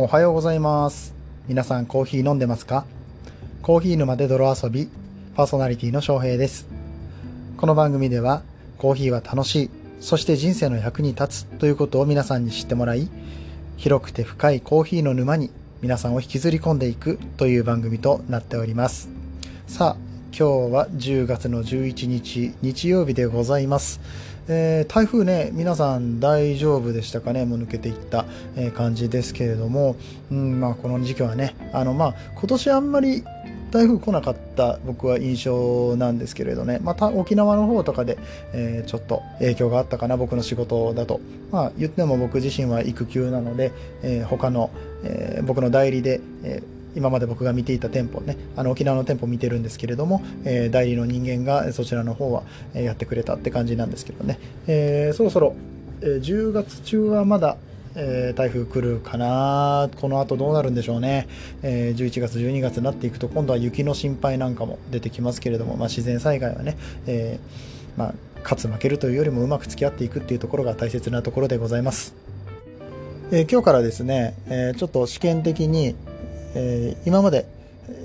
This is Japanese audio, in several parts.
おはようございます。皆さんコーヒー飲んでますか？コーヒー沼で泥遊び、パーソナリティの翔平です。この番組では、コーヒーは楽しい、そして人生の役に立つということを皆さんに知ってもらい、広くて深いコーヒーの沼に皆さんを引きずり込んでいくという番組となっております。さあ、今日は10月の11日日曜日でございます。えー台風ね、皆さん大丈夫でしたかね、もう抜けていった、え感じですけれども、うんまあ、この時期はね、あのまあ、今年あんまり台風来なかった僕は印象なんですけれどね、また沖縄の方とかで、えーちょっと影響があったかな、僕の仕事だと。まあ、言っても僕自身は育休なので、えー他の、えー僕の代理で、えー今まで僕が見ていた店舗ね、あの沖縄の店舗見てるんですけれども、えー代理の人間がそちらの方はやってくれたって感じなんですけどね、えーそろそろ、えー10月中はまだ、えー台風来るかな、この後どうなるんでしょうね、えー11月、12月になっていくと、今度は雪の心配なんかも出てきますけれども、まあ、自然災害はね、えーまあ、勝つ負けるというよりもうまく付き合っていくっていうところが大切なところでございます。え今日からですね、えちょっと試験的に、えー今まで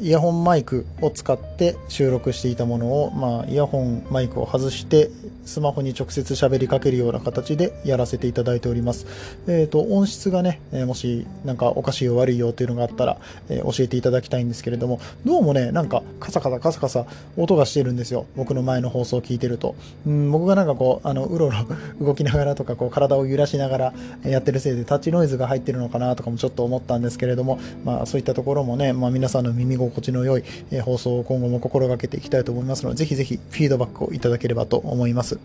イヤホンマイクを使って収録していたものを、まあ、イヤホンマイクを外してスマホに直接喋りかけるような形でやらせていただいております。えっ、と、音質がね、もしなんかおかしいよ悪いよっていうのがあったら、えー教えていただきたいんですけれども、どうもね、なんかカサカサカサカサ音がしてるんですよ。僕の前の放送を聞いてると。うん、僕がなんかこう、あの、うろうろ 動きながらとか、こう、体を揺らしながらやってるせいでタッチノイズが入ってるのかなとかもちょっと思ったんですけれども、まあそういったところもね、まあ皆さんの耳心地の良いえ放送を今後も心がけていきたいと思いますので、ぜひぜひフィードバックをいただければと思います。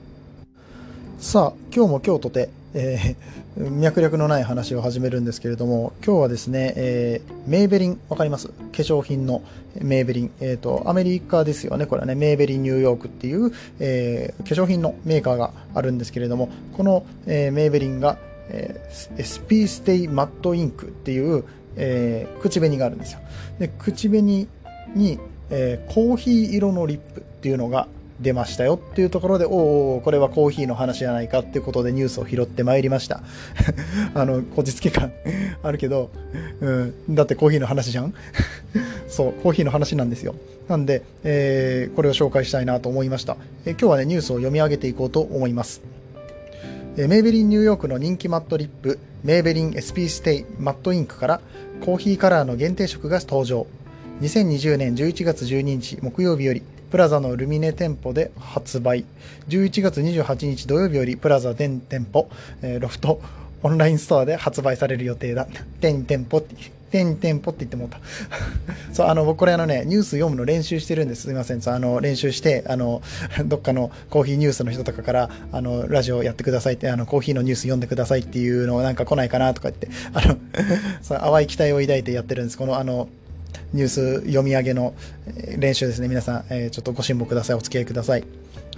さあ、今日も今日とて、えー 脈略のない話を始めるんですけれども、今日はですね、えーメイベリン、わかります？化粧品のメイベリン。えっ、と、アメリカですよね、これはね、メイベリンニューヨークっていう、え化粧品のメーカーがあるんですけれども、この、えーメイベリンが、えー SP ステイマットインクっていう、えー口紅があるんですよ。で、口紅に、えーコーヒー色のリップっていうのが出ましたよっていうところで、おーおこれはコーヒーの話じゃないかっていうことでニュースを拾ってまいりました。あの、こじつけ感 あるけど、うん、だってコーヒーの話じゃん？そう、コーヒーの話なんですよ。なんで、えーこれを紹介したいなと思いました。えー今日はね、ニュースを読み上げていこうと思います。えメイベリンニューヨークの人気マットリップ、メイベリン SP ステイマットインクからコーヒーカラーの限定色が登場。2020年11月12日木曜日よりプラザのルミネ店舗で発売。11月28日土曜日よりプラザ全店舗、えロフトオンラインストアで発売される予定だ。全店舗って、全店舗って言ってもうた。そう、あの、僕これあのね、ニュース読むの練習してるんです。すみません。そうあの、練習して、あの、どっかのコーヒーニュースの人とかから、あの、ラジオやってくださいって、あの、コーヒーのニュース読んでくださいっていうのなんか来ないかなとか言って、あの、そう淡い期待を抱いてやってるんです。この、あの、ニュース読み上げの練習ですね。皆さん、えーちょっとご辛抱ください。お付き合いください。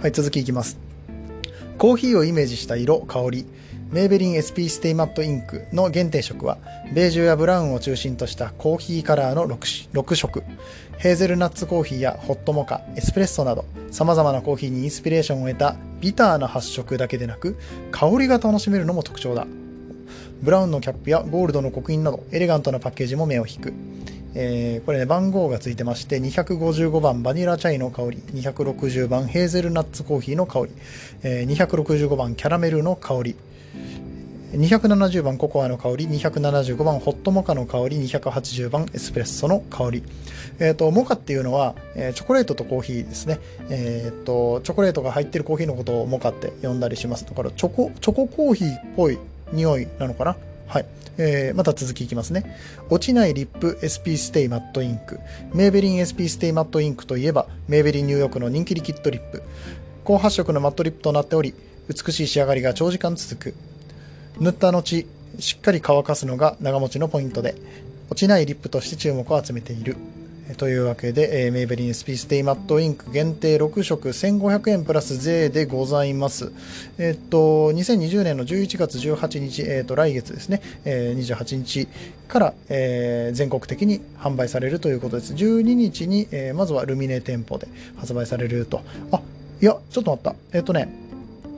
はい、続きいきます。コーヒーをイメージした色、香り、メーベリン SP ステイマットインクの限定色は、ベージュやブラウンを中心としたコーヒーカラーの 6, 6色。ヘーゼルナッツコーヒーやホットモカ、エスプレッソなど、様々なコーヒーにインスピレーションを得たビターな発色だけでなく、香りが楽しめるのも特徴だ。ブラウンのキャップやゴールドの刻印など、エレガントなパッケージも目を引く。えーこれね、番号がついてまして、255番バニラチャイの香り、260番ヘーゼルナッツコーヒーの香り、えー265番キャラメルの香り、270番ココアの香り、275番ホットモカの香り、280番エスプレッソの香り。えっ、と、モカっていうのは、えーチョコレートとコーヒーですね。えっ、と、チョコレートが入ってるコーヒーのことをモカって呼んだりします。だから、チョコ、チョココーヒーっぽい匂いなのかな？はい。えーまた続きいきますね。落ちないリップ SP ステイマットインク。メーベリン SP ステイマットインクといえば、メーベリンニューヨークの人気リキッドリップ。高発色のマットリップとなっており、美しい仕上がりが長時間続く。塗った後、しっかり乾かすのが長持ちのポイントで、落ちないリップとして注目を集めている。というわけで、えーメイベリン SP ステイマットインク限定6色1500円プラス税でございます。えっと、2020年の11月18日、えっと、来月ですね、えー28日から、えー全国的に販売されるということです。12日に、えーまずはルミネ店舗で発売されると。あ、いや、ちょっと待った。えっとね、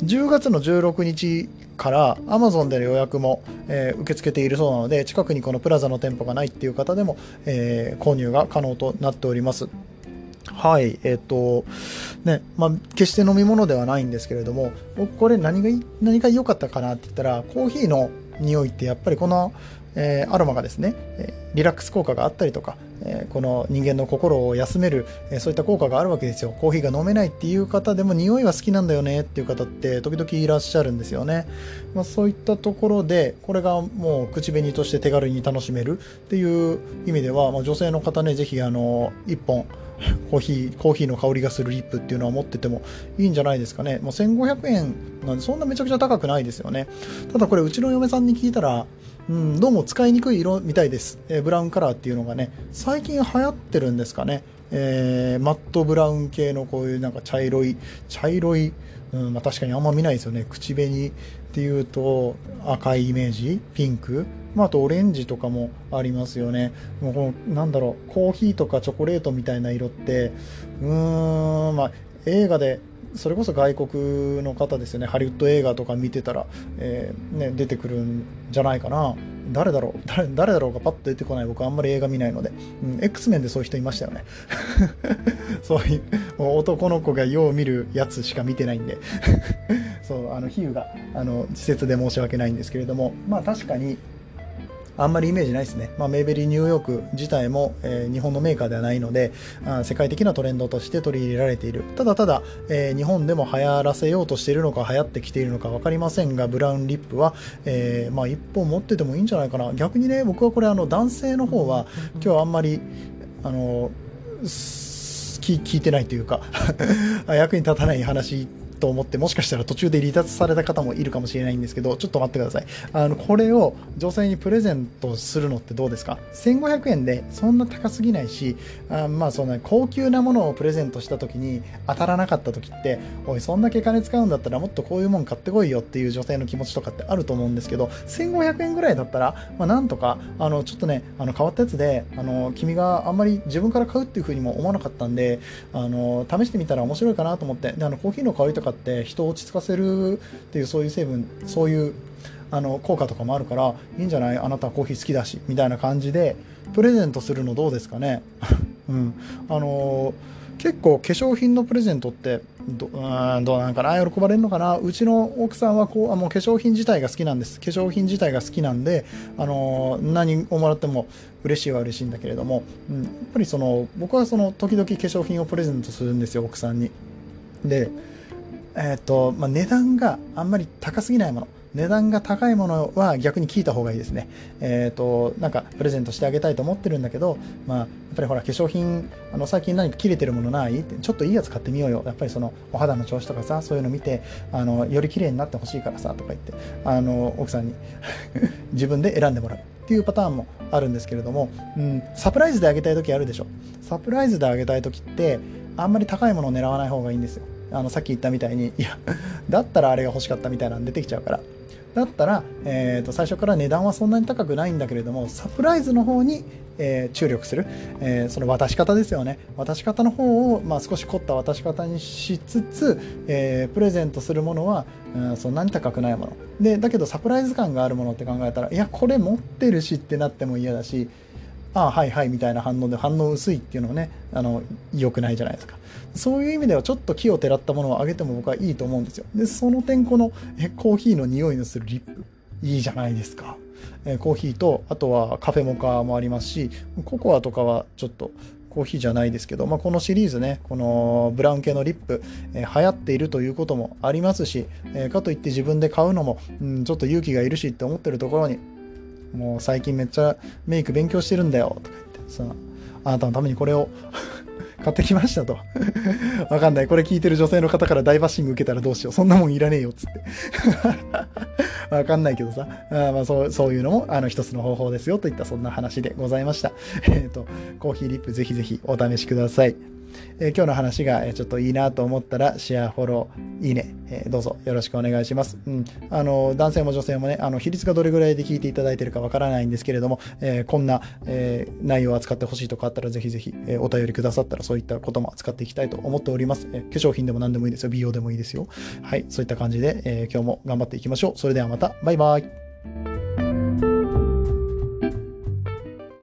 10月の16日から Amazon での予約も、えー、受け付けているそうなので近くにこのプラザの店舗がないっていう方でも、えー、購入が可能となっております。はい、えっ、と、ね、まあ、決して飲み物ではないんですけれども、僕これ何が何が良かったかなって言ったら、コーヒーの匂いってやっぱりこの、えー、アロマがですね、えリラックス効果があったりとか、え、この人間の心を休める、え、そういった効果があるわけですよ。コーヒーが飲めないっていう方でも匂いは好きなんだよねっていう方って時々いらっしゃるんですよね。まあ、そういったところで、これがもう口紅として手軽に楽しめるっていう意味では、まあ、女性の方ね、ぜひあの、1本、コーヒー、コーヒーの香りがするリップっていうのは持っててもいいんじゃないですかね。もう1500円なんでそんなめちゃくちゃ高くないですよね。ただこれうちの嫁さんに聞いたら、うん、どうも使いにくい色みたいです、えー、ブラウンカラーっていうのがね、最近流行ってるんですかね。えー、マットブラウン系のこういうなんか茶色い、茶色い、うんまあ、確かにあんま見ないですよね。口紅っていうと赤いイメージ、ピンク、まあ、あとオレンジとかもありますよね。もうこのなんだろう、コーヒーとかチョコレートみたいな色って、うーん、まあ、映画でそれこそ外国の方ですよね、ハリウッド映画とか見てたら、えー、ね、出てくるんじゃないかな。誰だろう誰誰だろうがパッと出てこない。僕あんまり映画見ないので、うん、X メンでそういう人いましたよね。そういう男の子がよう見るやつしか見てないんで。そうあの比喩があの稚拙で申し訳ないんですけれども。まあ確かにあんまりイメージないですね。まあ、メイベリーニューヨーク自体も、えー、日本のメーカーではないのであ、世界的なトレンドとして取り入れられている。ただただ、えー、日本でも流行らせようとしているのか流行ってきているのか分かりませんが、ブラウンリップは、えー、まあ、1本持っててもいいんじゃないかな。逆にね、僕はこれあの男性の方は今日あんまり、あの、聞いてないというか 役に立たない話と思ってもしかしたら途中で離脱された方もいるかもしれないんですけどちょっと待ってください。あのこれを女性にプレゼントするのってどうですか？1500円でそんな高すぎないしあまあそんな高級なものをプレゼントした時に当たらなかった時っておいそんだけ金使うんだったらもっとこういうもん買ってこいよっていう女性の気持ちとかってあると思うんですけど1500円ぐらいだったら、まあ、なんとかあのちょっとねあの変わったやつであの君があんまり自分から買うっていう風にも思わなかったんであの試してみたら面白いかなと思ってであのコーヒーの香りとかって人を落ち着かせるっていうそういう成分そういうあの効果とかもあるからいいんじゃない？あなたはコーヒー好きだしみたいな感じでプレゼントするのどうですかね？うん。あのー結構化粧品のプレゼントってどうんどうなんかな？喜ばれるのかな？うちの奥さんはこうあの化粧品自体が好きなんです。化粧品自体が好きなんで、あの何をもらっても嬉しいは嬉しいんだけれども、うん、やっぱりその僕はその時々化粧品をプレゼントするんですよ奥さんに。でえーとまあ、値段があんまり高すぎないもの値段が高いものは逆に聞いた方がいいですね。えっ、ー、と、なんかプレゼントしてあげたいと思ってるんだけど、まあ、やっぱりほら、化粧品、あの、最近何か切れてるものない？って、ちょっといいやつ買ってみようよ。やっぱりその、お肌の調子とかさ、そういうの見て、あの、より綺麗になってほしいからさ、とか言って、あの、奥さんに 自分で選んでもらうっていうパターンもあるんですけれども、うん、サプライズであげたい時あるでしょ。サプライズであげたい時って、あんまり高いものを狙わない方がいいんですよ。あのさっき言ったみたいにいやだったらあれが欲しかったみたいなの出てきちゃうから。だったら、えー、と最初から値段はそんなに高くないんだけれどもサプライズの方に、えー、注力する、えー、その渡し方ですよね。渡し方の方を、まあ、少し凝った渡し方にしつつ、えー、プレゼントするものは、うん、そんなに高くないもの。でだけどサプライズ感があるものって考えたらいやこれ持ってるしってなっても嫌だしああはいはいみたいな反応で反応薄いっていうのはねあの良くないじゃないですか。そういう意味ではちょっと木をてらったものをあげても僕はいいと思うんですよ。でその点このえコーヒーの匂いのするリップいいじゃないですか。えコーヒーとあとはカフェモカもありますしココアとかはちょっとコーヒーじゃないですけど、まあ、このシリーズね、このブラウン系のリップ、えー、流行っているということもありますし、えー、かといって自分で買うのも、うん、ちょっと勇気がいるしって思ってるところに、もう最近めっちゃメイク勉強してるんだよとか言ってさあなたのためにこれを 買ってきましたと わかんない。これ聞いてる女性の方から大バッシング受けたらどうしよう。そんなもんいらねえよ、っつって。わかんないけどさ。あまあそう、そういうのも、あの、一つの方法ですよ、といったそんな話でございました。えっ、ー、と、コーヒーリップぜひぜひお試しください。えー、今日の話がちょっといいなと思ったら、シェア、フォロー、いいね、えー、どうぞよろしくお願いします。うん。あの、男性も女性もね、あの、比率がどれぐらいで聞いていただいてるかわからないんですけれども、え、こんな、え、内容を扱ってほしいとかあったら、ぜひぜひ、え、お便りくださったら、そういったことも扱っていきたいと思っております。え、化粧品でも何でもいいですよ。美容でもいいですよ。はい。そういった感じで、え、今日も頑張っていきましょう。それではまた、バイバイ。